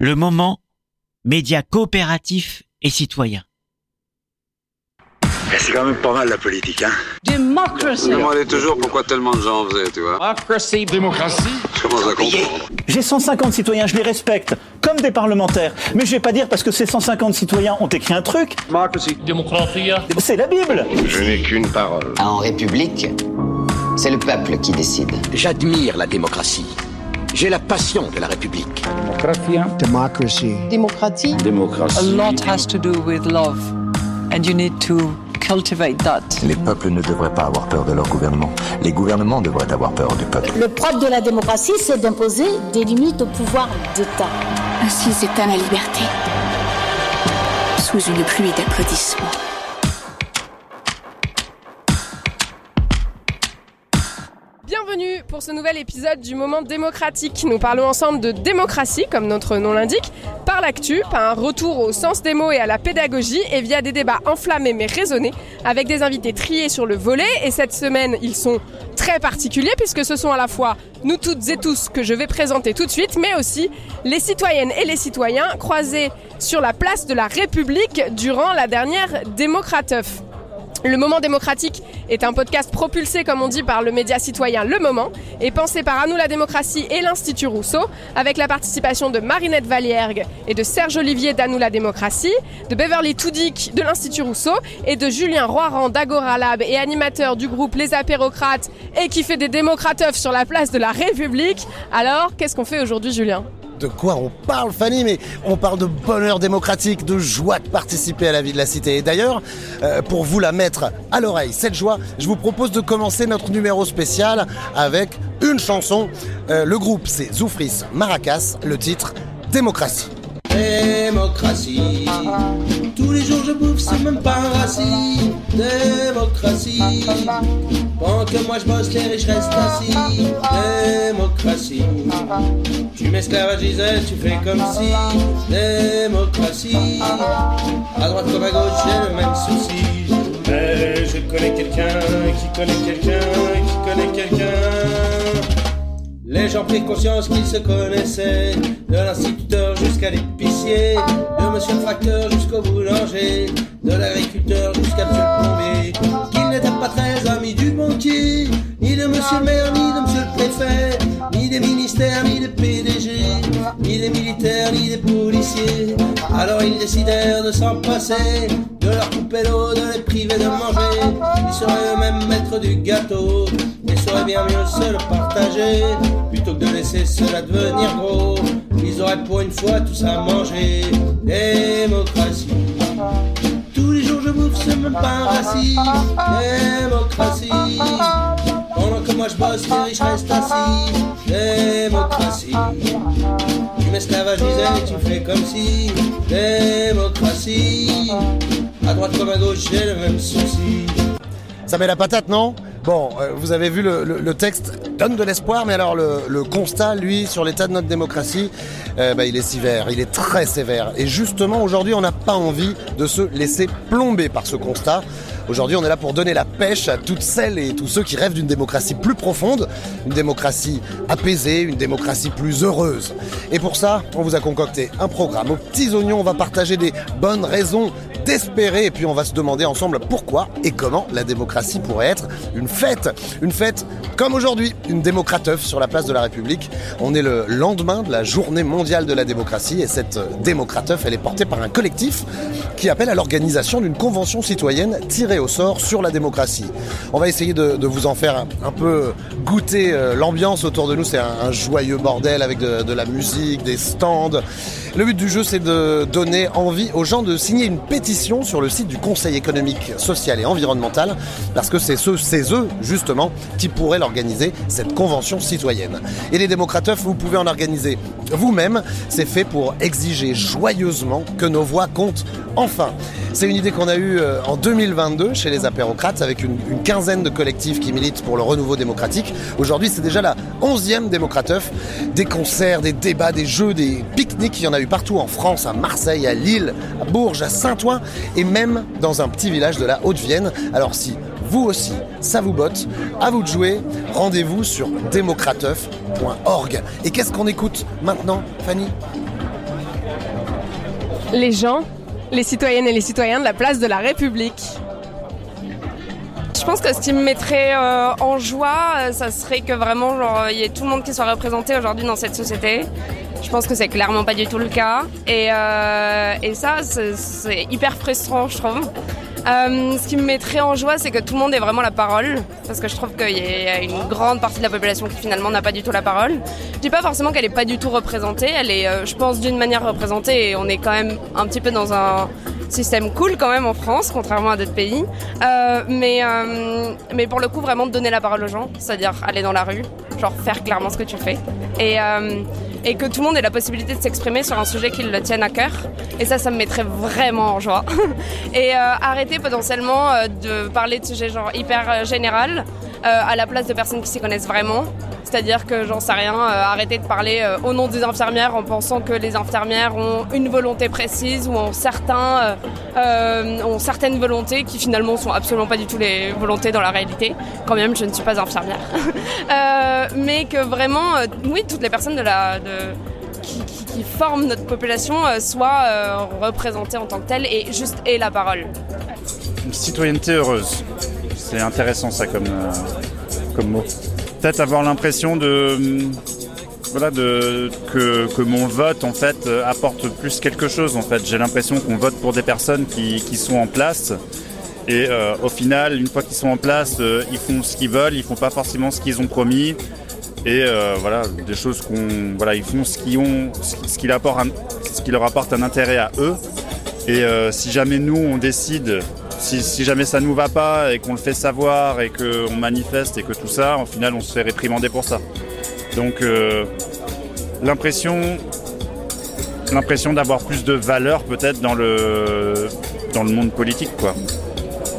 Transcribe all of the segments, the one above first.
le moment média coopératif et citoyen. C'est quand même pas mal la politique, hein Democracy. Je me demandais toujours? Pourquoi tellement de gens en faisaient, tu vois? Democracy. Démocratie Je commence à comprendre. J'ai 150 citoyens, je les respecte, comme des parlementaires. Mais je vais pas dire parce que ces 150 citoyens ont écrit un truc, Democratie. c'est la Bible. Je n'ai qu'une parole. En République, c'est le peuple qui décide. J'admire la démocratie. J'ai la passion de la République. Democracy. Démocratie. Démocratie. A lot has to do with love. And you need to cultivate that. Les peuples ne devraient pas avoir peur de leur gouvernement. Les gouvernements devraient avoir peur du peuple. Le propre de la démocratie, c'est d'imposer des limites au pouvoir d'État. Ainsi s'éteint la liberté. Sous une pluie d'applaudissements. Bienvenue pour ce nouvel épisode du Moment démocratique. Nous parlons ensemble de démocratie, comme notre nom l'indique, par l'actu, par un retour au sens des mots et à la pédagogie, et via des débats enflammés mais raisonnés, avec des invités triés sur le volet. Et cette semaine, ils sont très particuliers, puisque ce sont à la fois nous toutes et tous que je vais présenter tout de suite, mais aussi les citoyennes et les citoyens croisés sur la place de la République durant la dernière démocrateuf. Le Moment démocratique est un podcast propulsé, comme on dit, par le média citoyen Le Moment et pensé par Anou la démocratie et l'Institut Rousseau, avec la participation de Marinette Valiergue et de Serge Olivier d'Anou la démocratie, de Beverly Toudic de l'Institut Rousseau et de Julien Roiran d'Agora Lab et animateur du groupe Les Apérocrates et qui fait des démocrateufs sur la place de la République. Alors, qu'est-ce qu'on fait aujourd'hui, Julien? De quoi on parle, Fanny Mais on parle de bonheur démocratique, de joie de participer à la vie de la cité. Et d'ailleurs, euh, pour vous la mettre à l'oreille, cette joie, je vous propose de commencer notre numéro spécial avec une chanson. Euh, le groupe, c'est Zoufris Maracas, le titre Démocratie. Démocratie. Tous les jours je bouffe, c'est même pas un racine. Démocratie. Pendant que moi je bosse, les riches restent assis. Démocratie. Tu m'esclavagisais, tu fais comme si. Démocratie. À droite comme à gauche, j'ai le même souci. Mais je connais quelqu'un qui connaît quelqu'un qui connaît quelqu'un. Les gens prirent conscience qu'ils se connaissaient, de l'instituteur jusqu'à de monsieur le facteur jusqu'au boulanger, de l'agriculteur jusqu'à monsieur le plombier, qu'ils n'étaient pas très amis du banquier, ni de monsieur le maire, ni de monsieur le préfet, ni des ministères, ni des PDG, ni des militaires, ni des policiers. Alors ils décidèrent de s'en passer, de leur couper l'eau, de les priver de manger, ils seraient eux-mêmes maîtres du gâteau, et sauraient bien mieux se le partager. Plutôt que de laisser cela devenir gros, ils auraient pour une fois tous à manger. Démocratie. Tous les jours je bouffe, c'est même un racine. Démocratie. Pendant que moi je bosse, les riches restent assis. Démocratie. Tu m'esclavagisais, tu fais comme si. Démocratie. À droite comme à gauche, j'ai le même souci. Ça met la patate, non? Bon, euh, vous avez vu le, texte donne de l'espoir, mais alors le, le constat, lui, sur l'état de notre démocratie, euh, bah, il est sévère, il est très sévère. Et justement, aujourd'hui, on n'a pas envie de se laisser plomber par ce constat. Aujourd'hui, on est là pour donner la pêche à toutes celles et tous ceux qui rêvent d'une démocratie plus profonde, une démocratie apaisée, une démocratie plus heureuse. Et pour ça, on vous a concocté un programme. Aux petits oignons, on va partager des bonnes raisons d'espérer et puis on va se demander ensemble pourquoi et comment la démocratie pourrait être une fête. Une fête comme aujourd'hui, une démocrateuf sur la place de la République. On est le lendemain de la journée mondiale de la démocratie et cette démocrateuf, elle est portée par un collectif qui appelle à l'organisation d'une convention citoyenne tirée au sort sur la démocratie. On va essayer de, vous en faire un, peu goûter euh, l'ambiance autour de nous. C'est un, joyeux bordel avec de, la musique, des stands. Le but du jeu, c'est de donner envie aux gens de signer une pétition sur le site du Conseil économique, social et environnemental, parce que c'est ceux, c'est eux, justement, qui pourraient l'organiser, cette convention citoyenne. Et les démocrateufs, vous pouvez en organiser vous-même. C'est fait pour exiger joyeusement que nos voix comptent enfin. C'est une idée qu'on a eue en 2022 chez les apérocrates, avec une, une quinzaine de collectifs qui militent pour le renouveau démocratique. Aujourd'hui, c'est déjà la onzième démocrateuf. Des concerts, des débats, des jeux, des pique-niques, il y en a eu partout en France, à Marseille, à Lille, à Bourges, à Saint-Ouen et même dans un petit village de la Haute-Vienne. Alors si vous aussi, ça vous botte, à vous de jouer, rendez-vous sur démocrateuf.org. Et qu'est-ce qu'on écoute maintenant, Fanny? Les gens, les citoyennes et les citoyens de la place de la République. Je pense que ce qui me mettrait euh, en joie, euh, ça serait que vraiment il y ait tout le monde qui soit représenté aujourd'hui dans cette société. Je pense que c'est clairement pas du tout le cas. Et, euh, et ça, c'est hyper frustrant, je trouve. Euh, ce qui me mettrait en joie, c'est que tout le monde ait vraiment la parole, parce que je trouve qu'il y a une grande partie de la population qui finalement n'a pas du tout la parole. Je dis pas forcément qu'elle est pas du tout représentée, elle est, euh, je pense, d'une manière représentée, et on est quand même un petit peu dans un système cool quand même en France, contrairement à d'autres pays. Euh, mais, mais pour le coup, vraiment donner la parole aux gens, c'est-à-dire aller dans la rue, genre faire clairement ce que tu fais. Et que tout le monde ait la possibilité de s'exprimer sur un sujet qui le tienne à cœur. Et ça, ça me mettrait vraiment en joie. et euh, arrêter potentiellement euh, de parler de sujets genre hyper euh, général à la place de personnes qui s'y connaissent vraiment. C'est-à-dire que j'en sais rien, arrêter de parler au nom des infirmières en pensant que les infirmières ont une volonté précise ou ont, certains, ont certaines volontés qui finalement sont absolument pas du tout les volontés dans la réalité. Quand même, je ne suis pas infirmière. mais que vraiment, oui, toutes les personnes qui, forment notre population euh, soient euh, représentées en tant que telles et juste aient la parole. Une citoyenneté heureuse. C'est intéressant ça comme, euh, comme mot. Peut-être avoir l'impression de, voilà, de, que, que, mon vote en fait apporte plus quelque chose. En fait, j'ai l'impression qu'on vote pour des personnes qui, qui sont en place. Et euh, au final, une fois qu'ils sont en place, euh, ils font ce qu'ils veulent, ils font pas forcément ce qu'ils ont promis et euh, voilà des choses qu'on voilà ils font ce qui ont ce qui, leur apporte un, intérêt à eux et si jamais nous on décide si, jamais ça nous va pas et qu'on le fait savoir et qu'on manifeste et que tout ça au final on se fait réprimander pour ça. Donc euh, l'impression l'impression d'avoir plus de valeur peut-être dans le dans le monde politique quoi.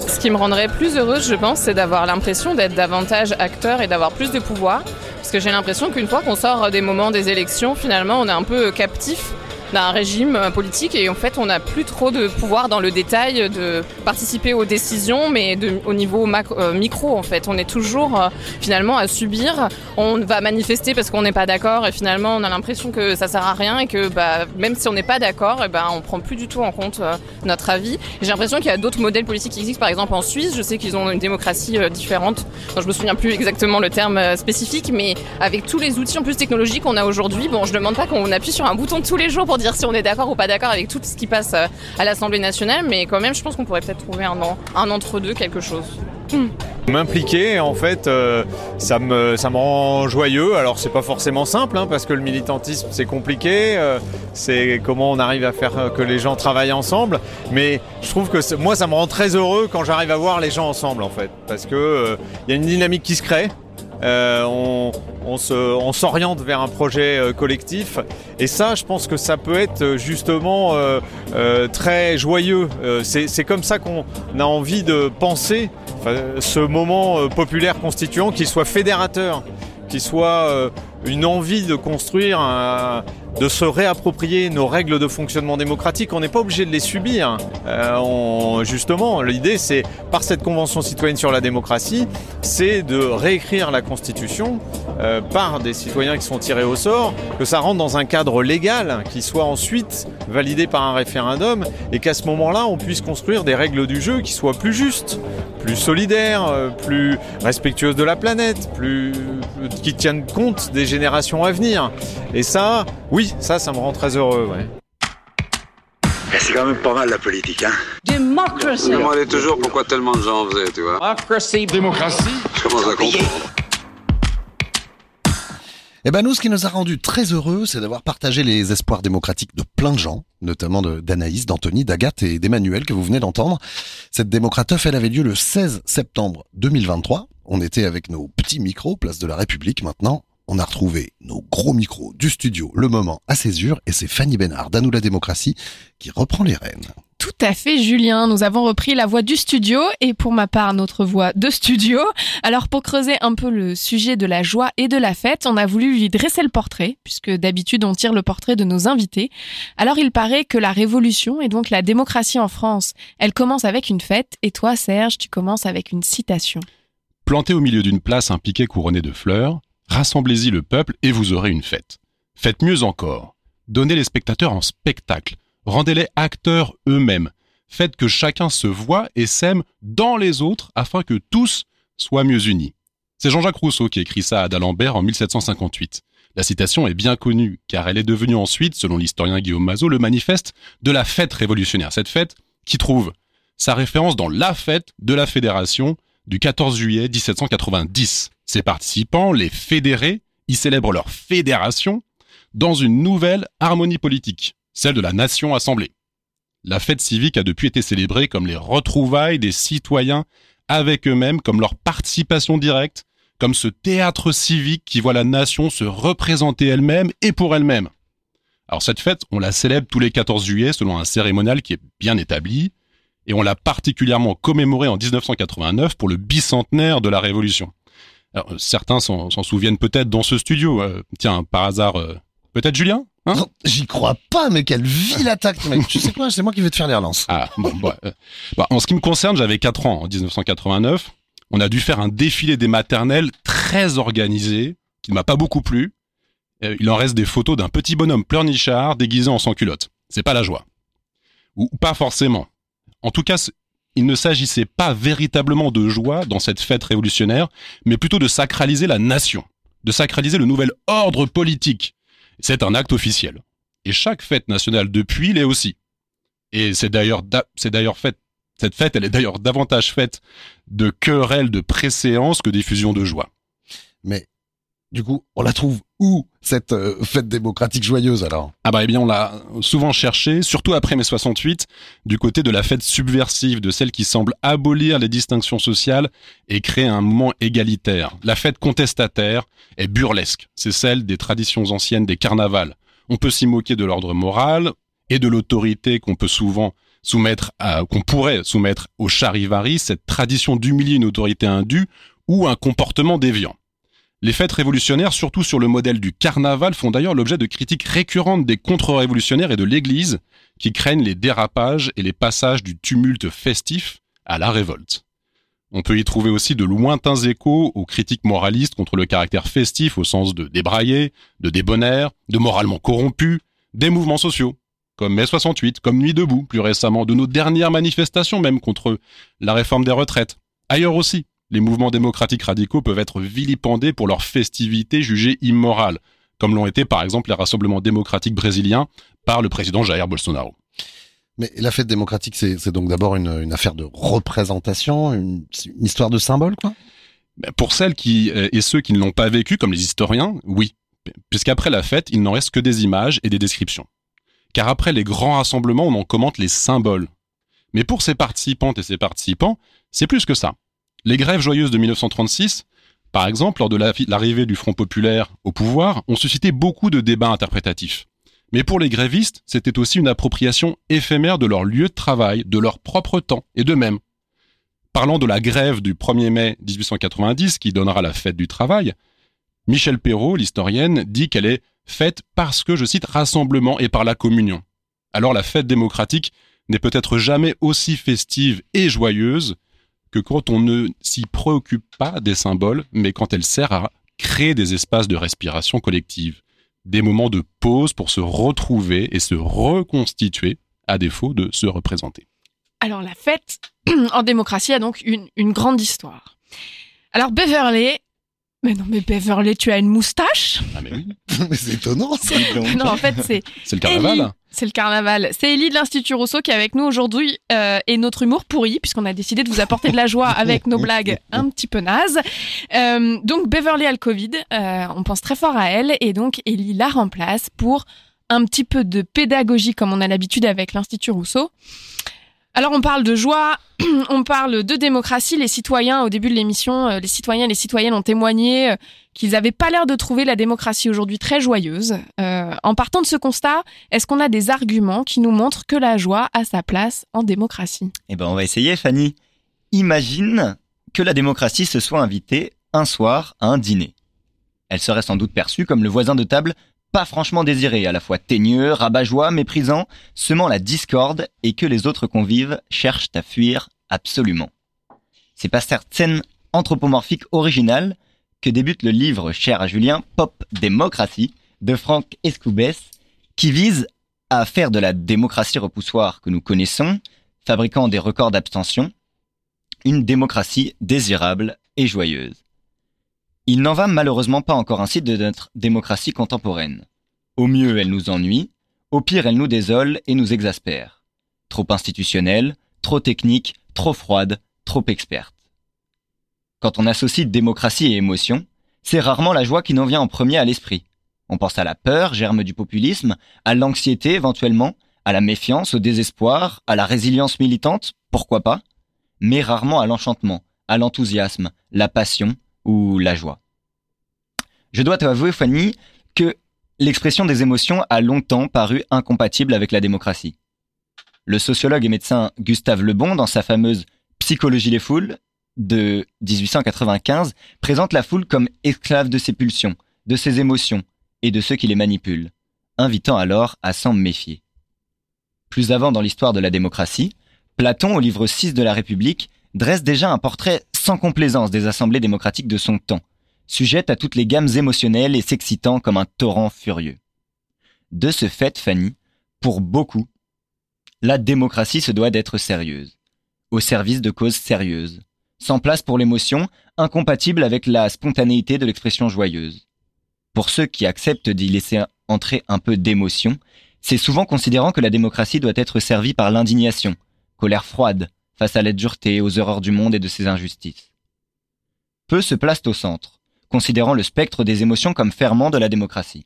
Ce qui me rendrait plus heureuse je pense c'est d'avoir l'impression d'être davantage acteur et d'avoir plus de pouvoir. Parce que j'ai l'impression qu'une fois qu'on sort des moments des élections, finalement, on est un peu captif d'un régime politique et en fait on n'a plus trop de pouvoir dans le détail de participer aux décisions mais au niveau euh, micro en fait. On est toujours euh, finalement à subir. On va manifester parce qu'on n'est pas d'accord et finalement on a l'impression que ça sert à rien et que bah, même si on n'est pas d'accord ben on prend plus du tout en compte euh, notre avis. J'ai l'impression qu'il y a d'autres modèles politiques qui existent. Par exemple en Suisse je sais qu'ils ont une démocratie différente. Donc je me souviens plus exactement le terme spécifique mais avec tous les outils en plus technologiques qu'on a aujourd'hui bon je demande pas qu'on appuie sur un bouton tous les jours pour dire si on est d'accord ou pas d'accord avec tout ce qui passe à l'Assemblée nationale, mais quand même, je pense qu'on pourrait peut-être trouver un, entre-deux, quelque chose. Hmm. M'impliquer, en fait, euh, ça, me, ça me rend joyeux. Alors, c'est pas forcément simple, hein, parce que le militantisme, c'est compliqué. Euh, c'est comment on arrive à faire que les gens travaillent ensemble. Mais je trouve que moi, ça me rend très heureux quand j'arrive à voir les gens ensemble, en fait. Parce que il euh, y a une dynamique qui se crée. Euh, on, on, se, on s'oriente vers un projet euh, collectif. Et ça je pense que ça peut être justement euh, euh, très joyeux. C'est, c'est comme ça qu'on a envie de penser ce moment populaire constituant qu'il soit fédérateur qu'il soit une envie de construire un, de se réapproprier nos règles de fonctionnement démocratique. On n'est pas obligé de les subir. Euh, on, justement, l'idée, c'est par cette convention citoyenne sur la démocratie, c'est de réécrire la Constitution euh, par des citoyens qui sont tirés au sort, que ça rentre dans un cadre légal, qui soit ensuite validé par un référendum, et qu'à ce moment-là, on puisse construire des règles du jeu qui soient plus justes, plus solidaires, euh, plus respectueuses de la planète, plus qui tiennent compte des générations à venir. Et ça, oui, ça, ça me rend très heureux, ouais. C'est quand même pas mal la politique, hein Démocratie. Je me demandais toujours? Pourquoi tellement de gens en faisaient, tu vois? Démocratie. Démocratie. Je commence à comprendre. Eh ben nous, ce qui nous a rendu très heureux, c'est d'avoir partagé les espoirs démocratiques de plein de gens, notamment d'Anaïs, d'Anthony, d'Agathe et d'Emmanuel que vous venez d'entendre. Cette démocrateuf, elle avait lieu le 16 septembre 2023. On était avec nos petits micros, place de la République maintenant. On a retrouvé nos gros micros du studio Le Moment à Césure et c'est Fanny Bénard d'Anou la démocratie qui reprend les rênes. Tout à fait, Julien. Nous avons repris la voix du studio et pour ma part notre voix de studio. Alors pour creuser un peu le sujet de la joie et de la fête, on a voulu lui dresser le portrait, puisque d'habitude on tire le portrait de nos invités. Alors il paraît que la révolution et donc la démocratie en France, elle commence avec une fête et toi Serge, tu commences avec une citation. Plantez au milieu d'une place un piquet couronné de fleurs, rassemblez-y le peuple et vous aurez une fête. Faites mieux encore Donnez les spectateurs en spectacle. Rendez-les acteurs eux-mêmes. Faites que chacun se voit et s'aime dans les autres afin que tous soient mieux unis. C'est Jean-Jacques Rousseau qui écrit ça à d'Alembert en 1758. La citation est bien connue, car elle est devenue ensuite, selon l'historien Guillaume Mazot, le manifeste de la fête révolutionnaire. Cette fête qui trouve sa référence dans la fête de la Fédération du 14 juillet 1790. Ses participants, les fédérés, y célèbrent leur fédération dans une nouvelle harmonie politique, celle de la nation assemblée. La fête civique a depuis été célébrée comme les retrouvailles des citoyens avec eux-mêmes, comme leur participation directe, comme ce théâtre civique qui voit la nation se représenter elle-même et pour elle-même. Alors cette fête, on la célèbre tous les 14 juillet selon un cérémonial qui est bien établi, et on l'a particulièrement commémoré en 1989 pour le bicentenaire de la Révolution. Alors, certains s'en souviennent peut-être dans ce studio. Euh, tiens, par hasard, euh, peut-être Julien hein? Non, j'y crois pas, mais quelle ville attaque, mec. tu sais quoi, c'est moi qui vais te faire les relances. Ah, bon, euh, bah, en ce qui me concerne, j'avais 4 ans en 1989. On a dû faire un défilé des maternelles très organisé, qui ne m'a pas beaucoup plu. Il en reste des photos d'un petit bonhomme pleurnichard déguisé en sans-culotte. C'est pas la joie. Ou pas forcément. En tout cas, il ne s'agissait pas véritablement de joie dans cette fête révolutionnaire, mais plutôt de sacraliser la nation, de sacraliser le nouvel ordre politique. C'est un acte officiel. Et chaque fête nationale depuis l'est aussi. Et c'est d'ailleurs, c'est d'ailleurs fait, cette fête, elle est d'ailleurs davantage faite de querelles de préséance que d'effusions de joie. Mais du coup, on la trouve où cette euh, fête démocratique joyeuse alors? Ah bah eh bien on l'a souvent cherché, surtout après mai 68, du côté de la fête subversive, de celle qui semble abolir les distinctions sociales et créer un mouvement égalitaire. La fête contestataire est burlesque, c'est celle des traditions anciennes des carnavals. On peut s'y moquer de l'ordre moral et de l'autorité qu'on peut souvent soumettre à, qu'on pourrait soumettre au charivari, cette tradition d'humilier une autorité indue ou un comportement déviant. Les fêtes révolutionnaires, surtout sur le modèle du carnaval, font d'ailleurs l'objet de critiques récurrentes des contre-révolutionnaires et de l'Église, qui craignent les dérapages et les passages du tumulte festif à la révolte. On peut y trouver aussi de lointains échos aux critiques moralistes contre le caractère festif au sens de débraillé, de débonnaire, de moralement corrompu, des mouvements sociaux, comme mai 68, comme Nuit debout, plus récemment, de nos dernières manifestations même contre la réforme des retraites. Ailleurs aussi, les mouvements démocratiques radicaux peuvent être vilipendés pour leurs festivités jugées immorales, comme l'ont été par exemple les rassemblements démocratiques brésiliens par le président Jair Bolsonaro. Mais la fête démocratique, c'est donc d'abord une, affaire de représentation, une, histoire de symbole, quoi? Ben, Pour celles qui, euh, et ceux qui ne l'ont pas vécu, comme les historiens, oui. Puisqu'après la fête, il n'en reste que des images et des descriptions. Car après les grands rassemblements, on en commente les symboles. Mais pour ces participantes et ces participants, c'est plus que ça. Les grèves joyeuses de 1936, par exemple, lors de l'arrivée du Front populaire au pouvoir, ont suscité beaucoup de débats interprétatifs. Mais pour les grévistes, c'était aussi une appropriation éphémère de leur lieu de travail, de leur propre temps et d'eux-mêmes. Parlant de la grève du 1er mai 1890 qui donnera la fête du travail, Michel Perrault, l'historienne, dit qu'elle est faite parce que, je cite, rassemblement et par la communion. Alors la fête démocratique n'est peut-être jamais aussi festive et joyeuse que quand on ne s'y préoccupe pas des symboles, mais quand elle sert à créer des espaces de respiration collective, des moments de pause pour se retrouver et se reconstituer, à défaut de se représenter. Alors la fête en démocratie a donc une, une grande histoire. Alors Beverly mais non, mais Beverly, tu as une moustache? Ah mais oui. mais c'est étonnant ça. non, en fait, c'est. C'est le carnaval. C'est le carnaval. C'est Ellie de l'Institut Rousseau qui est avec nous aujourd'hui euh, et notre humour pourri, puisqu'on a décidé de vous apporter de la joie avec nos blagues un petit peu nazes. Euh, donc Beverly a le Covid, euh, on pense très fort à elle et donc Ellie la remplace pour un petit peu de pédagogie comme on a l'habitude avec l'Institut Rousseau. Alors on parle de joie, on parle de démocratie. Les citoyens, au début de l'émission, euh, les citoyens et les citoyennes ont témoigné euh, qu'ils n'avaient pas l'air de trouver la démocratie aujourd'hui très joyeuse. Euh, en partant de ce constat, est-ce qu'on a des arguments qui nous montrent que la joie a sa place en démocratie? Eh ben on va essayer, Fanny. Imagine que la démocratie se soit invitée un soir à un dîner. Elle serait sans doute perçue comme le voisin de table pas franchement désiré, à la fois teigneux, rabat-joie, méprisant, semant la discorde et que les autres convives cherchent à fuir absolument. C'est par cette scène anthropomorphique originale que débute le livre cher à Julien, Pop Démocratie, de Franck Escoubès, qui vise à faire de la démocratie repoussoire que nous connaissons, fabriquant des records d'abstention, une démocratie désirable et joyeuse. Il n'en va malheureusement pas encore ainsi de notre démocratie contemporaine. Au mieux, elle nous ennuie, au pire, elle nous désole et nous exaspère. Trop institutionnelle, trop technique, trop froide, trop experte. Quand on associe démocratie et émotion, c'est rarement la joie qui n'en vient en premier à l'esprit. On pense à la peur, germe du populisme, à l'anxiété éventuellement, à la méfiance, au désespoir, à la résilience militante, pourquoi pas, mais rarement à l'enchantement, à l'enthousiasme, la passion ou la joie. Je dois t'avouer, Fanny, que l'expression des émotions a longtemps paru incompatible avec la démocratie. Le sociologue et médecin Gustave Lebon, dans sa fameuse Psychologie des foules de 1895, présente la foule comme esclave de ses pulsions, de ses émotions et de ceux qui les manipulent, invitant alors à s'en méfier. Plus avant dans l'histoire de la démocratie, Platon, au livre 6 de la République, dresse déjà un portrait sans complaisance des assemblées démocratiques de son temps, sujettes à toutes les gammes émotionnelles et s'excitant comme un torrent furieux. De ce fait, Fanny, pour beaucoup, la démocratie se doit d'être sérieuse, au service de causes sérieuses, sans place pour l'émotion, incompatible avec la spontanéité de l'expression joyeuse. Pour ceux qui acceptent d'y laisser entrer un peu d'émotion, c'est souvent considérant que la démocratie doit être servie par l'indignation, colère froide, face à la dureté, aux horreurs du monde et de ses injustices. Peu se placent au centre, considérant le spectre des émotions comme ferment de la démocratie.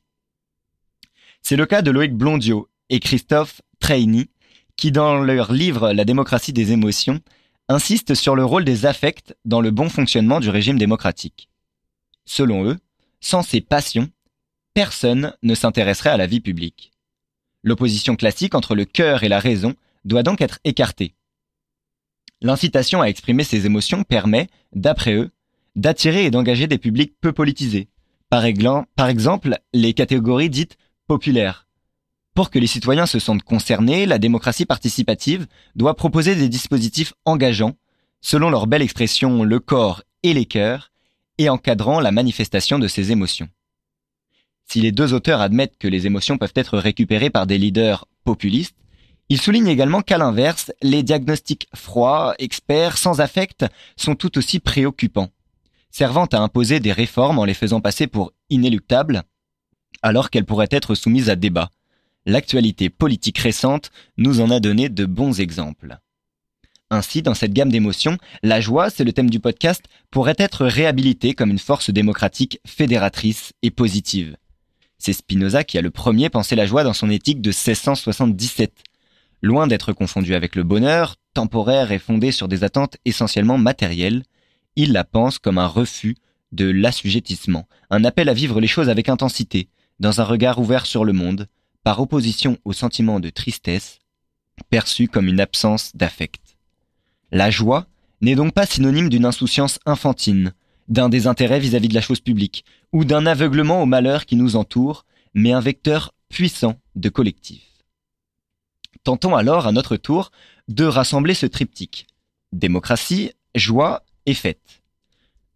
C'est le cas de Loïc Blondiot et Christophe Treini, qui dans leur livre La démocratie des émotions insistent sur le rôle des affects dans le bon fonctionnement du régime démocratique. Selon eux, sans ces passions, personne ne s'intéresserait à la vie publique. L'opposition classique entre le cœur et la raison doit donc être écarté. L'incitation à exprimer ses émotions permet, d'après eux, d'attirer et d'engager des publics peu politisés, par, exemple les catégories dites populaires. Pour que les citoyens se sentent concernés, la démocratie participative doit proposer des dispositifs engageants, selon leur belle expression le corps et les cœurs, et encadrant la manifestation de ces émotions. Si les deux auteurs admettent que les émotions peuvent être récupérées par des leaders populistes, il souligne également qu'à l'inverse, les diagnostics froids, experts, sans affect, sont tout aussi préoccupants, servant à imposer des réformes en les faisant passer pour inéluctables, alors qu'elles pourraient être soumises à débat. L'actualité politique récente nous en a donné de bons exemples. Ainsi, dans cette gamme d'émotions, la joie, c'est le thème du podcast, pourrait être réhabilitée comme une force démocratique fédératrice et positive. C'est Spinoza qui a le premier pensé la joie dans son éthique de 1677, Loin d'être confondu avec le bonheur, temporaire et fondé sur des attentes essentiellement matérielles, il la pense comme un refus de l'assujettissement, un appel à vivre les choses avec intensité, dans un regard ouvert sur le monde, par opposition au sentiment de tristesse, perçu comme une absence d'affect. La joie n'est donc pas synonyme d'une insouciance infantine, d'un désintérêt vis-à-vis de la chose publique, ou d'un aveuglement au malheur qui nous entoure, mais un vecteur puissant de collectif. Tentons alors à notre tour de rassembler ce triptyque. Démocratie, joie et fête.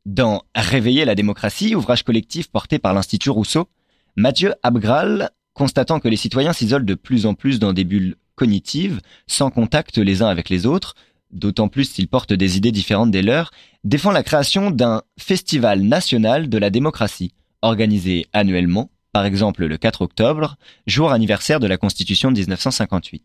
Dans Réveiller la démocratie, ouvrage collectif porté par l'Institut Rousseau, Mathieu Abgral, constatant que les citoyens s'isolent de plus en plus dans des bulles cognitives, sans contact les uns avec les autres, d'autant plus s'ils portent des idées différentes des leurs, défend la création d'un festival national de la démocratie, organisé annuellement, par exemple le 4 octobre, jour anniversaire de la Constitution de 1958.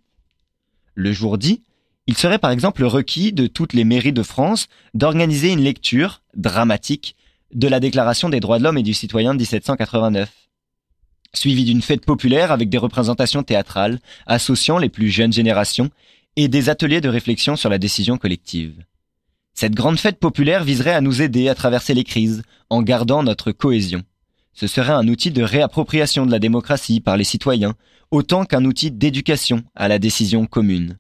Le jour dit, il serait par exemple requis de toutes les mairies de France d'organiser une lecture dramatique de la Déclaration des droits de l'homme et du citoyen de 1789, suivie d'une fête populaire avec des représentations théâtrales associant les plus jeunes générations et des ateliers de réflexion sur la décision collective. Cette grande fête populaire viserait à nous aider à traverser les crises en gardant notre cohésion. Ce serait un outil de réappropriation de la démocratie par les citoyens autant qu'un outil d'éducation à la décision commune.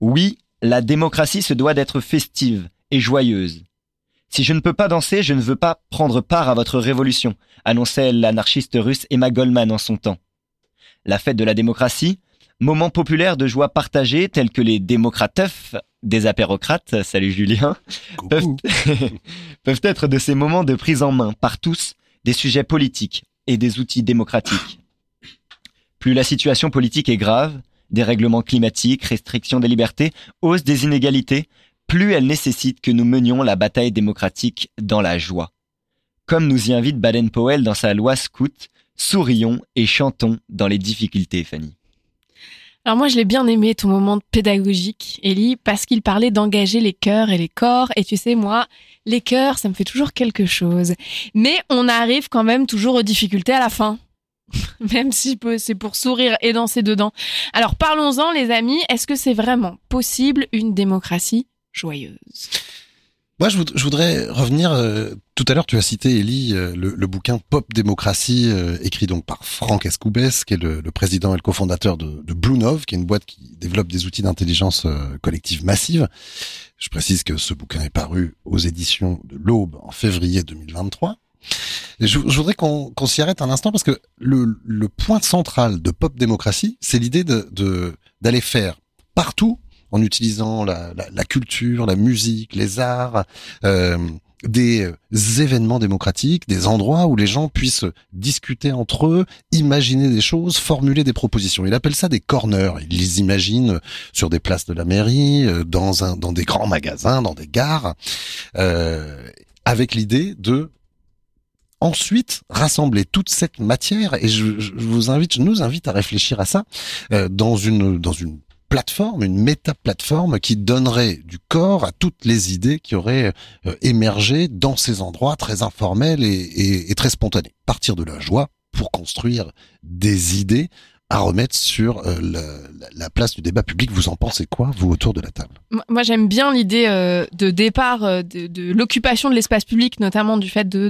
Oui, la démocratie se doit d'être festive et joyeuse. Si je ne peux pas danser, je ne veux pas prendre part à votre révolution, annonçait l'anarchiste russe Emma Goldman en son temps. La fête de la démocratie, moment populaire de joie partagée tels que les démocrateufs des apérocrates, salut Julien, peuvent, peuvent être de ces moments de prise en main par tous des sujets politiques et des outils démocratiques. Plus la situation politique est grave, dérèglements climatiques, restrictions des libertés, hausse des inégalités, plus elle nécessite que nous menions la bataille démocratique dans la joie. Comme nous y invite Baden-Powell dans sa loi scout, sourions et chantons dans les difficultés, Fanny. Alors moi, je l'ai bien aimé ton moment pédagogique, Ellie, parce qu'il parlait d'engager les cœurs et les corps. Et tu sais, moi, les cœurs, ça me fait toujours quelque chose. Mais on arrive quand même toujours aux difficultés à la fin. même si c'est pour sourire et danser dedans. Alors parlons-en, les amis. Est-ce que c'est vraiment possible une démocratie joyeuse? Moi, je, voudrais revenir. Euh, tout à l'heure, tu as cité, Elie, euh, le, bouquin Pop Démocratie, euh, écrit donc par Franck Escoubès, qui est le, président et le cofondateur de, de Blue Nov, qui est une boîte qui développe des outils d'intelligence collective massive. Je précise que ce bouquin est paru aux éditions de l'Aube en février 2023. Et je, voudrais qu'on s'y arrête un instant parce que le, le point central de Pop Démocratie, c'est l'idée de d'aller faire partout en utilisant la, la, culture, la musique, les arts, euh, des événements démocratiques, des endroits où les gens puissent discuter entre eux, imaginer des choses, formuler des propositions. Il appelle ça des corners. Il les imagine sur des places de la mairie, euh, dans un, dans des grands magasins, dans des gares, euh, avec l'idée de ensuite rassembler toute cette matière et je, je, vous invite, je nous invite à réfléchir à ça euh, dans une dans une plateforme, une méta-plateforme qui donnerait du corps à toutes les idées qui auraient euh, émergé dans ces endroits très informels et, très spontanés. Partir de la joie pour construire des idées à remettre sur euh, la, place du débat public. Vous en pensez quoi, vous, autour de la table? Moi, j'aime bien l'idée euh, de départ de, l'occupation de l'espace public, notamment du fait de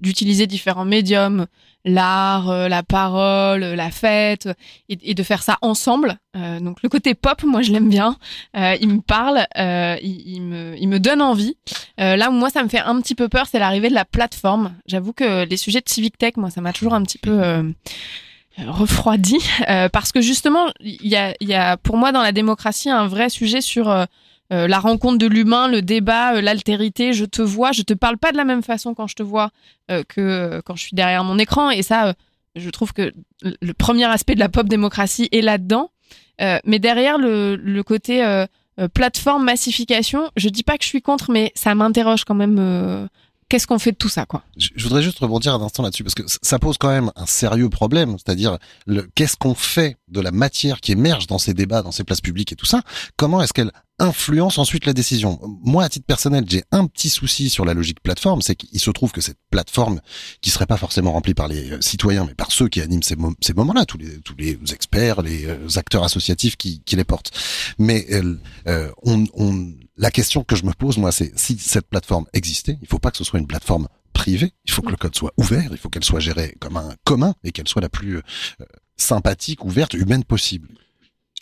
d'utiliser différents médiums, l'art, euh, la parole, la fête, et, de faire ça ensemble. Euh, donc le côté pop, moi je l'aime bien. Euh, il me parle, il, me, il me donne envie. là où moi ça me fait un petit peu peur, c'est l'arrivée de la plateforme. J'avoue que les sujets de civic tech, moi ça m'a toujours un petit peu refroidi parce que justement il y a, pour moi dans la démocratie un vrai sujet sur euh, la rencontre de l'humain, le débat, euh, l'altérité, je te vois, je te parle pas de la même façon quand je te vois euh, que quand je suis derrière mon écran. Et ça, je trouve que le premier aspect de la pop démocratie est là-dedans. mais derrière le, côté plateforme, massification, je dis pas que je suis contre, mais ça m'interroge quand même. Qu'est-ce qu'on fait de tout ça, quoi? Je, voudrais juste rebondir un instant là-dessus parce que ça pose quand même un sérieux problème, c'est-à-dire qu'est-ce qu'on fait de la matière qui émerge dans ces débats, dans ces places publiques et tout ça? Comment est-ce qu'elle influence ensuite la décision? Moi, à titre personnel, j'ai un petit souci sur la logique plateforme, c'est qu'il se trouve que cette plateforme, qui serait pas forcément remplie par les euh, citoyens, mais par ceux qui animent ces, ces moments-là, tous les, tous les experts, les euh, acteurs associatifs qui, qui les portent. Mais euh, on, on, la question que je me pose, moi, c'est si cette plateforme existait, il faut pas que ce soit une plateforme privée, il faut que le code soit ouvert, il faut qu'elle soit gérée comme un commun et qu'elle soit la plus sympathique, ouverte, humaine possible.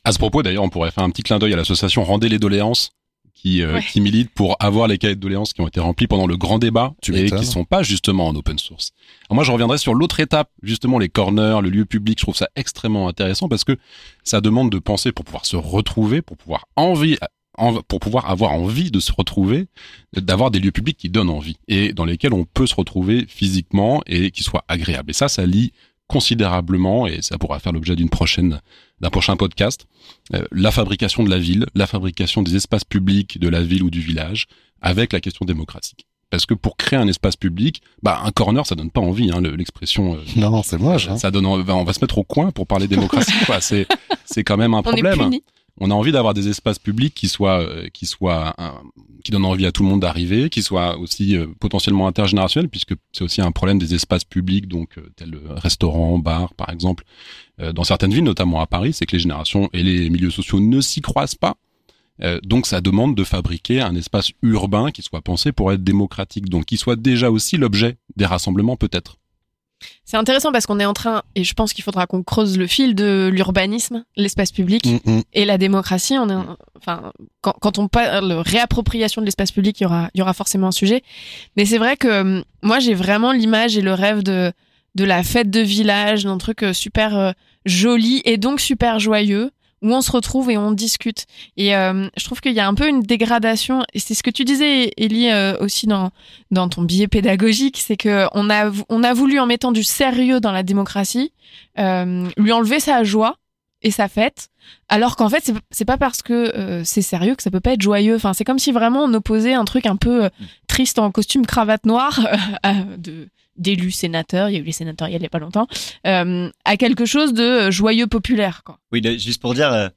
À ce propos, d'ailleurs, on pourrait faire un petit clin d'œil à l'association Rendez les doléances, qui, euh, qui milite pour avoir les cahiers de doléances qui ont été remplis pendant le grand débat tu et qui sont pas justement en open source. Alors moi, je reviendrai sur l'autre étape, justement les corners, le lieu public. Je trouve ça extrêmement intéressant parce que ça demande de penser pour pouvoir se retrouver, pour pouvoir envie, pour pouvoir avoir envie de se retrouver, d'avoir des lieux publics qui donnent envie et dans lesquels on peut se retrouver physiquement et qui soient agréables. Et ça, ça lie considérablement, et ça pourra faire l'objet d'une prochaine, d'un prochain podcast, euh, la fabrication de la ville, la fabrication des espaces publics de la ville ou du village, avec la question démocratique. Parce que pour créer un espace public, bah un corner, ça donne pas envie, hein, l'expression. Euh, non, non, c'est moche. Hein. Ça donne, on va se mettre au coin pour parler démocratie, quoi. C'est, c'est quand même un problème on a envie d'avoir des espaces publics qui soient euh, qui soient qui donnent envie à tout le monde d'arriver, qui soient aussi euh, potentiellement intergénérationnels puisque c'est aussi un problème des espaces publics donc euh, tels restaurants, bars par exemple dans certaines villes notamment à Paris, c'est que les générations et les milieux sociaux ne s'y croisent pas. donc ça demande de fabriquer un espace urbain qui soit pensé pour être démocratique, donc qui soit déjà aussi l'objet des rassemblements peut-être. C'est intéressant parce qu'on est en train, et je pense qu'il faudra qu'on creuse le fil de l'urbanisme, l'espace public mm, mm. et la démocratie. On est, enfin, quand, on parle de réappropriation de l'espace public, il y aura, il y aura forcément un sujet. Mais c'est vrai que hum, moi, j'ai vraiment l'image et le rêve de, de la fête de village, d'un truc euh, super euh, joli et donc super joyeux où on se retrouve et on discute. Et euh, je trouve qu'il y a un peu une dégradation. Et c'est ce que tu disais, Elie, euh, aussi dans dans ton billet pédagogique, c'est que on a on a voulu en mettant du sérieux dans la démocratie, euh, lui enlever sa joie et sa fête, alors qu'en fait c'est pas parce que euh, c'est sérieux que ça peut pas être joyeux. Enfin c'est comme si vraiment on opposait un truc un peu euh, triste en costume cravate noire euh, de d'élus sénateurs, il y a eu les sénateurs il y a pas longtemps, euh, à quelque chose de joyeux populaire. Quoi. Oui, juste pour dire, euh,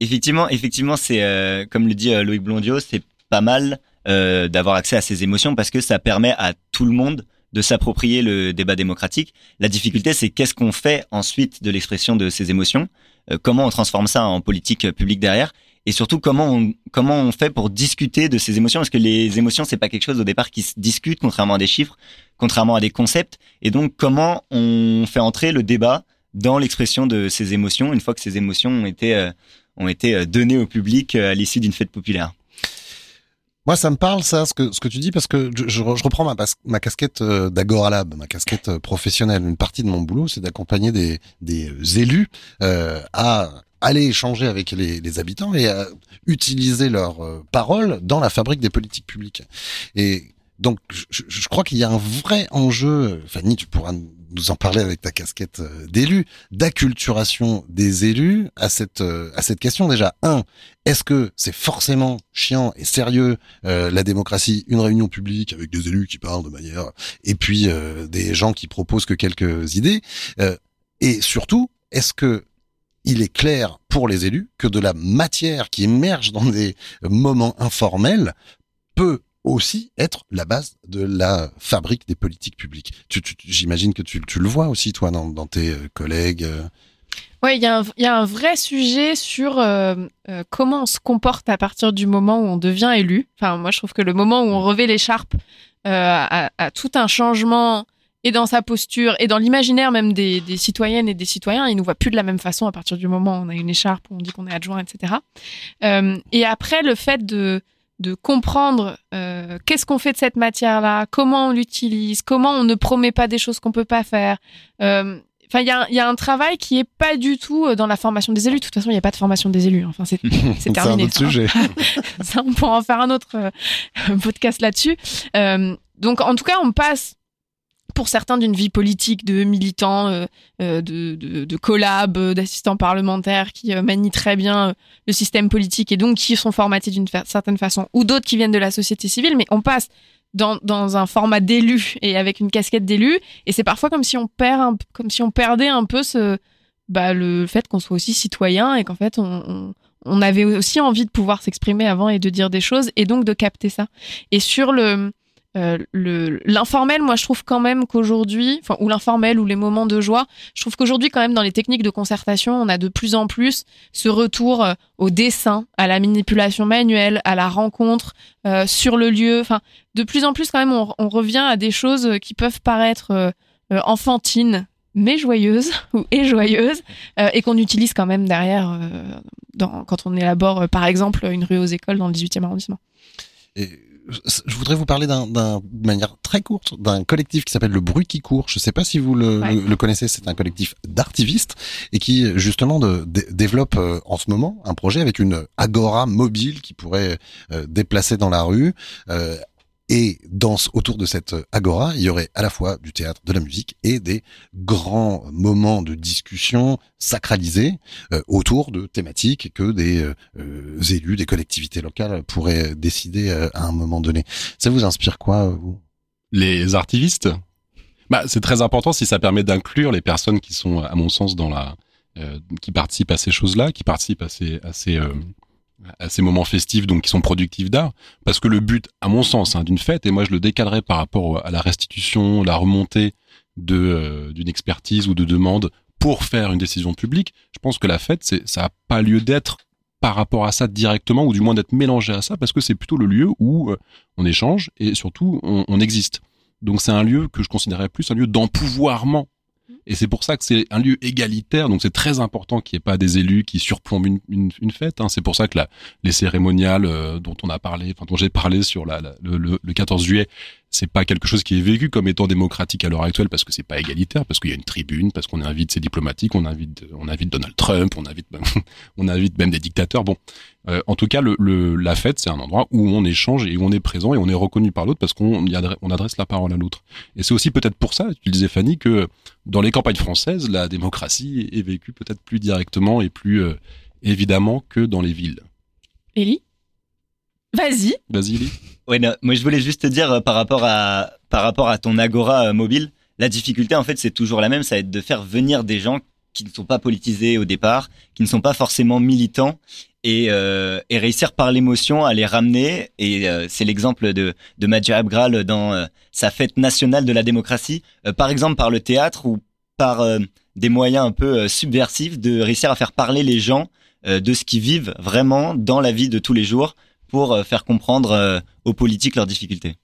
effectivement, effectivement, c'est euh, comme le dit euh, Loïc Blondiot, c'est pas mal euh, d'avoir accès à ces émotions parce que ça permet à tout le monde de s'approprier le débat démocratique. La difficulté, c'est qu'est-ce qu'on fait ensuite de l'expression de ces émotions, euh, comment on transforme ça en politique euh, publique derrière, et surtout comment on, comment on fait pour discuter de ces émotions, parce que les émotions, c'est pas quelque chose au départ qui se discute, contrairement à des chiffres, contrairement à des concepts, et donc comment on fait entrer le débat dans l'expression de ces émotions une fois que ces émotions ont été euh, ont été euh, données au public euh, à l'issue d'une fête populaire? Moi, ça me parle, ça, ce que, ce que tu dis, parce que je, reprends ma, ma casquette euh, d'Agora Lab, ma casquette professionnelle. Une partie de mon boulot, c'est d'accompagner des, des élus à aller échanger avec les, les habitants et à utiliser leurs euh, paroles dans la fabrique des politiques publiques. Et donc, je, je- je crois qu'il y a un vrai enjeu, Fanny, tu pourras nous en parler avec ta casquette euh, d'élu, d'acculturation des élus à cette euh, à cette question déjà. Un, est-ce que c'est forcément chiant et sérieux euh, la démocratie, une réunion publique avec des élus qui parlent de manière et puis euh, des gens qui proposent que quelques idées Euh, et surtout, est-ce que il est clair pour les élus que de la matière qui émerge dans des moments informels peut aussi être la base de la fabrique des politiques publiques. J'imagine que tu, le vois aussi, toi, dans, tes euh, collègues. euh. Ouais, il y, a un- vrai sujet sur euh, comment on se comporte à partir du moment où on devient élu. Enfin, moi, je trouve que le moment où on revêt l'écharpe euh, a tout un changement et dans sa posture et dans l'imaginaire même des, des citoyennes et des citoyens. Ils nous voient plus de la même façon à partir du moment où on a une écharpe, où on dit qu'on est adjoint, etc. Euh, et après, le fait de de comprendre euh, qu'est-ce qu'on fait de cette matière-là, comment on l'utilise, comment on ne promet pas des choses qu'on peut pas faire. Euh, Enfin, il y a, un- il y a un travail qui est pas du tout euh, dans la formation des élus. De toute façon, il n'y a pas de formation des élus. Enfin, c'est c'est terminé. un autre sujet. Ça, on pourra en faire un autre euh, podcast là-dessus. Euh, donc, en tout cas, on passe pour certains d'une vie politique de militants, euh, euh, de, de, de collabs, euh, d'assistants parlementaires qui manient très bien le système politique et donc qui sont formatés d'une certaine façon, ou d'autres qui viennent de la société civile, mais on passe dans, dans un format d'élu et avec une casquette d'élu, et c'est parfois comme si on perd, un, comme si on perdait un peu ce, bah, le fait qu'on soit aussi citoyen et qu'en fait on, on, on avait aussi envie de pouvoir s'exprimer avant et de dire des choses et donc de capter ça. Et sur le euh, l'informel, moi je trouve quand même qu'aujourd'hui, ou l'informel ou les moments de joie, je trouve qu'aujourd'hui quand même dans les techniques de concertation, on a de plus en plus ce retour euh, au dessin, à la manipulation manuelle, à la rencontre euh, sur le lieu. Enfin, de plus en plus quand même, on, revient à des choses qui peuvent paraître enfantines mais joyeuses ou et joyeuses euh, et qu'on utilise quand même derrière quand on élabore par exemple une rue aux écoles dans le 18e arrondissement. Je voudrais vous parler d'un, d'un- de manière très courte d'un collectif qui s'appelle Le Bruit qui court. Je ne sais pas si vous le, Ouais. le, le connaissez. C'est un collectif d'artivistes et qui justement de, développe euh, en ce moment un projet avec une agora mobile qui pourrait euh, déplacer dans la rue. Euh, et dans, autour de cette agora, il y aurait à la fois du théâtre, de la musique et des grands moments de discussion sacralisés euh, autour de thématiques que des euh, euh, élus, des collectivités locales pourraient décider euh, à un moment donné. Ça vous inspire quoi, euh, vous? Les artivistes? Bah, C'est très important si ça permet d'inclure les personnes qui sont, à mon sens, dans la, euh, qui participent à ces choses-là, qui participent à ces, à ces, euh, à ces moments festifs, donc qui sont productifs d'art. Parce que le but, à mon sens, hein, d'une fête, et moi je le décalerais par rapport à la restitution, la remontée de euh, d'une expertise ou de demande pour faire une décision publique, je pense que la fête, c'est ça a pas lieu d'être par rapport à ça directement, ou du moins d'être mélangé à ça, parce que c'est plutôt le lieu où euh, on échange et surtout on, on existe. Donc c'est un lieu que je considérais plus un lieu d'empouvoirment. Et c'est pour ça que c'est un lieu égalitaire, donc c'est très important qu'il n'y ait pas des élus qui surplombent une, fête. Hein. C'est pour ça que les cérémoniales euh, dont on a parlé, enfin dont j'ai parlé sur le 14 juillet, c'est pas quelque chose qui est vécu comme étant démocratique à l'heure actuelle parce que c'est pas égalitaire, parce qu'il y a une tribune, parce qu'on invite ces diplomatiques, on invite, on invite Donald Trump, on invite, on invite même des dictateurs. Bon, euh, en tout cas, le, le la fête, c'est un endroit où on échange et où on est présent et on est reconnu par l'autre parce qu'on adresse, adresse la parole à l'autre. Et c'est aussi peut-être pour ça, tu disais Fanny, que dans les campagnes françaises, la démocratie est vécue peut-être plus directement et plus euh, évidemment que dans les villes. Élie? Vas-y. Vas-y, Élie. Ouais, non, moi je voulais juste te dire euh, par rapport à par rapport à ton agora euh, mobile, la difficulté en fait c'est toujours la même, ça va être de faire venir des gens qui ne sont pas politisés au départ, qui ne sont pas forcément militants et, euh, et réussir par l'émotion à les ramener. Et euh, c'est l'exemple de, de Madja Abgral dans euh, sa fête nationale de la démocratie, euh, par exemple par le théâtre ou par des moyens un peu subversifs de réussir à faire parler les gens de ce qu'ils vivent vraiment dans la vie de tous les jours pour faire comprendre aux politiques leurs difficultés.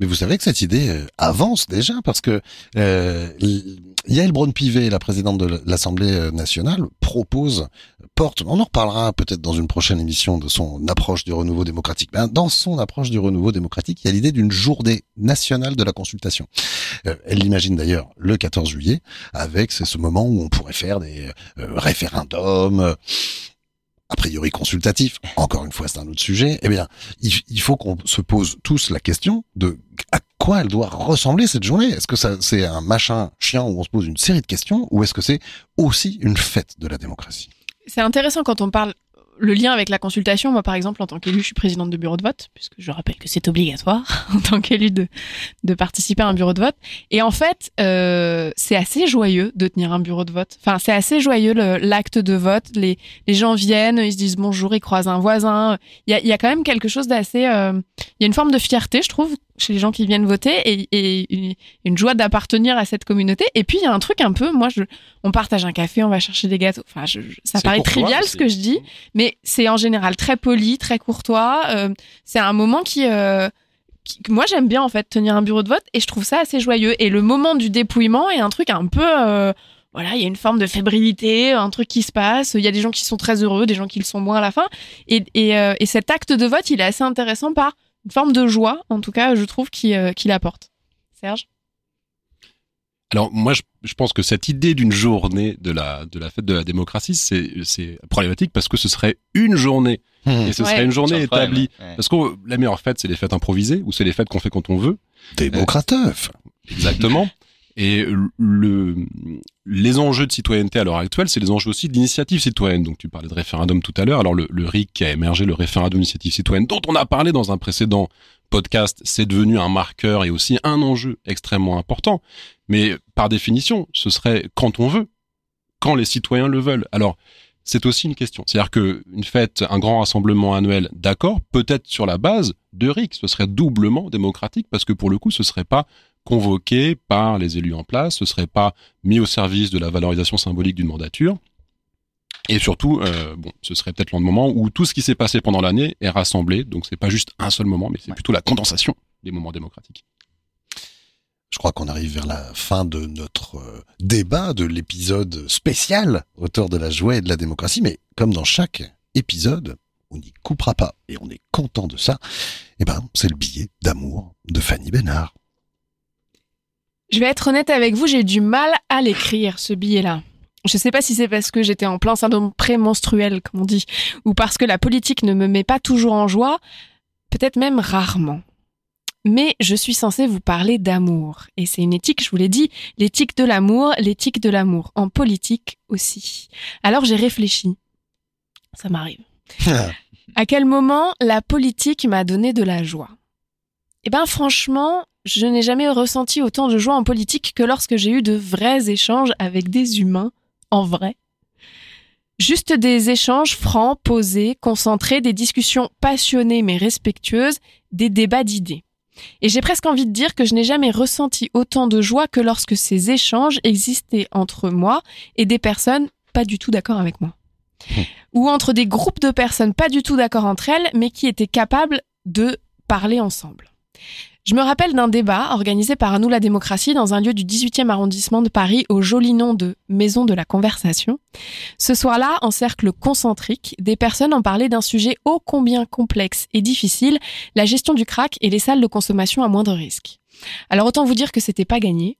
Mais vous savez que cette idée euh, avance déjà parce que euh, Yael Braun-Pivet, la présidente de l'Assemblée euh, nationale, propose, porte, on en reparlera peut-être dans une prochaine émission de son approche du renouveau démocratique. Ben, dans son approche du renouveau démocratique, il y a l'idée d'une journée nationale de la consultation. Euh, elle l'imagine d'ailleurs le 14 juillet, avec ce moment où on pourrait faire des euh, référendums a priori consultatif, encore une fois c'est un autre sujet, eh bien il, faut qu'on se pose tous la question de à quoi elle doit ressembler cette journée. Est-ce que ça c'est un machin chiant où on se pose une série de questions ou est-ce que c'est aussi une fête de la démocratie? C'est intéressant quand on parle le lien avec la consultation, moi par exemple en tant qu'élu, je suis présidente de bureau de vote, puisque je rappelle que c'est obligatoire en tant qu'élu de, de participer à un bureau de vote. Et en fait, euh, c'est assez joyeux de tenir un bureau de vote. Enfin, c'est assez joyeux l'acte de vote. Les, les gens viennent, ils se disent bonjour, ils croisent un voisin. Il y a, y a quand même quelque chose d'assez... Euh, il y a une forme de fierté, je trouve, chez les gens qui viennent voter et, et une, joie d'appartenir à cette communauté. Et puis il y a un truc un peu, moi, je, on partage un café, on va chercher des gâteaux. Enfin, je, ça paraît trivial ce que je dis, mais c'est en général très poli, très courtois. Euh, c'est un moment qui, euh, qui moi j'aime bien en fait tenir un bureau de vote et je trouve ça assez joyeux. Et le moment du dépouillement est un truc un peu euh, voilà, il y a une forme de fébrilité, un truc qui se passe. Il y a des gens qui sont très heureux, des gens qui le sont moins à la fin. Et, et, et cet acte de vote, il est assez intéressant par une forme de joie, en tout cas, je trouve, qu'il euh, apporte. Serge? Alors moi, je, pense que cette idée d'une journée de la, de la fête de la démocratie, c'est problématique parce que ce serait une journée. Mmh. Et ce serait une journée établie. Parce que la meilleure fête, c'est les fêtes improvisées ou c'est les fêtes qu'on fait quand on veut. Démocrateuf. exactement. Et le, les enjeux de citoyenneté à l'heure actuelle, c'est les enjeux aussi d'initiative citoyenne. Donc tu parlais de référendum tout à l'heure. Alors le, le RIC qui a émergé, le référendum d'initiative citoyenne, dont on a parlé dans un précédent podcast, c'est devenu un marqueur et aussi un enjeu extrêmement important. Mais par définition, ce serait quand on veut, quand les citoyens le veulent. Alors c'est aussi une question. C'est-à-dire que une fête, un grand rassemblement annuel, d'accord, peut-être sur la base de RIC, ce serait doublement démocratique parce que pour le coup, ce serait pas convoqué par les élus en place, ce serait pas mis au service de la valorisation symbolique d'une mandature. Et surtout, euh, bon, ce serait peut-être le moment où tout ce qui s'est passé pendant l'année est rassemblé. Donc c'est pas juste un seul moment, mais c'est plutôt la condensation des moments démocratiques. Je crois qu'on arrive vers la fin de notre euh, débat, de l'épisode spécial autour de la joie et de la démocratie. Mais comme dans chaque épisode, on n'y coupera pas et on est content de ça. Eh ben, c'est le billet d'amour de Fanny Bénard. Je vais être honnête avec vous, j'ai du mal à l'écrire, ce billet-là. Je sais pas si c'est parce que j'étais en plein syndrome prémenstruel, comme on dit, ou parce que la politique ne me met pas toujours en joie, peut-être même rarement. Mais je suis censée vous parler d'amour. Et c'est une éthique, je vous l'ai dit, l'éthique de l'amour, l'éthique de l'amour, en politique aussi. Alors j'ai réfléchi. Ça m'arrive. à quel moment la politique m'a donné de la joie? Eh ben franchement, je n'ai jamais ressenti autant de joie en politique que lorsque j'ai eu de vrais échanges avec des humains, en vrai. Juste des échanges francs, posés, concentrés, des discussions passionnées mais respectueuses, des débats d'idées. Et j'ai presque envie de dire que je n'ai jamais ressenti autant de joie que lorsque ces échanges existaient entre moi et des personnes pas du tout d'accord avec moi. Ou entre des groupes de personnes pas du tout d'accord entre elles, mais qui étaient capables de parler ensemble. Je me rappelle d'un débat organisé par nous la démocratie dans un lieu du 18e arrondissement de Paris au joli nom de Maison de la Conversation. Ce soir-là, en cercle concentrique, des personnes en parlaient d'un sujet ô combien complexe et difficile, la gestion du crack et les salles de consommation à moindre risque. Alors autant vous dire que c'était pas gagné.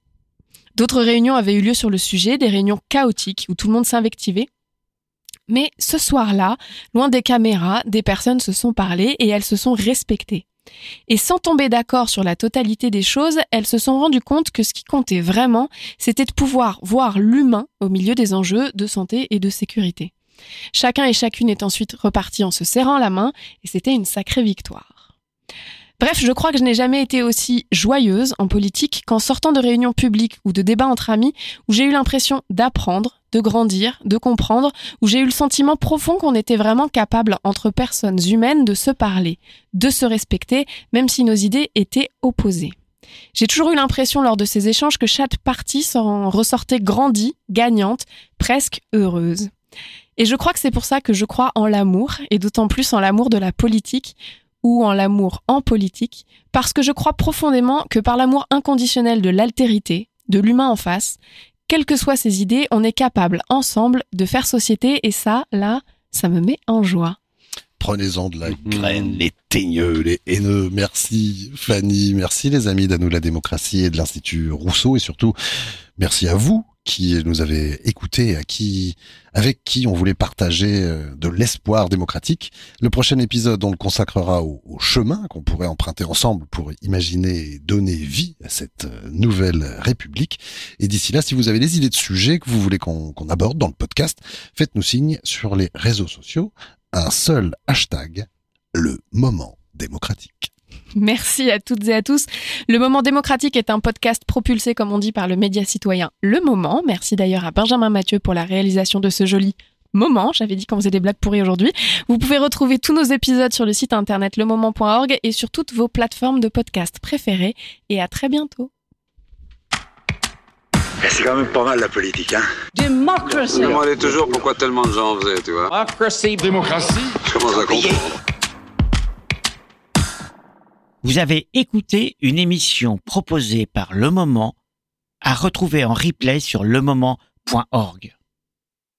D'autres réunions avaient eu lieu sur le sujet, des réunions chaotiques où tout le monde s'invectivait. Mais ce soir-là, loin des caméras, des personnes se sont parlées et elles se sont respectées. Et sans tomber d'accord sur la totalité des choses, elles se sont rendues compte que ce qui comptait vraiment, c'était de pouvoir voir l'humain au milieu des enjeux de santé et de sécurité. Chacun et chacune est ensuite reparti en se serrant la main, et c'était une sacrée victoire. Bref, je crois que je n'ai jamais été aussi joyeuse en politique qu'en sortant de réunions publiques ou de débats entre amis où j'ai eu l'impression d'apprendre, de grandir, de comprendre, où j'ai eu le sentiment profond qu'on était vraiment capable entre personnes humaines de se parler, de se respecter, même si nos idées étaient opposées. J'ai toujours eu l'impression lors de ces échanges que chaque partie s'en ressortait grandie, gagnante, presque heureuse. Et je crois que c'est pour ça que je crois en l'amour, et d'autant plus en l'amour de la politique, ou en l'amour en politique, parce que je crois profondément que par l'amour inconditionnel de l'altérité, de l'humain en face, quelles que soient ses idées, on est capable ensemble de faire société et ça, là, ça me met en joie. Prenez-en de la graine, les teigneux, les haineux. Merci Fanny, merci les amis d'Anou la démocratie et de l'Institut Rousseau et surtout merci à vous qui nous avez écoutés, à qui, avec qui on voulait partager euh, de l'espoir démocratique. Le prochain épisode, on le consacrera au, chemin qu'on pourrait emprunter ensemble pour imaginer et donner vie à cette euh, nouvelle République. Et d'ici là, si vous avez des idées de sujets que vous voulez qu'on aborde dans le podcast, faites-nous signe sur les réseaux sociaux. Un seul hashtag, le moment démocratique. Merci à toutes et à tous. Le Moment démocratique est un podcast propulsé, comme on dit, par le média citoyen Le Moment. Merci d'ailleurs à Benjamin Mathieu pour la réalisation de ce joli moment. J'avais dit qu'on faisait des blagues pourries aujourd'hui. Vous pouvez retrouver tous nos épisodes sur le site internet lemoment.org et sur toutes vos plateformes de podcast préférées. Et à très bientôt. C'est quand même pas mal la politique, hein Démocratie. Je me demandais toujours pourquoi tellement de gens en faisaient, tu vois. Démocratie. Démocratie. Je commence à comprendre. Vous avez écouté une émission proposée par Le Moment à retrouver en replay sur lemoment.org.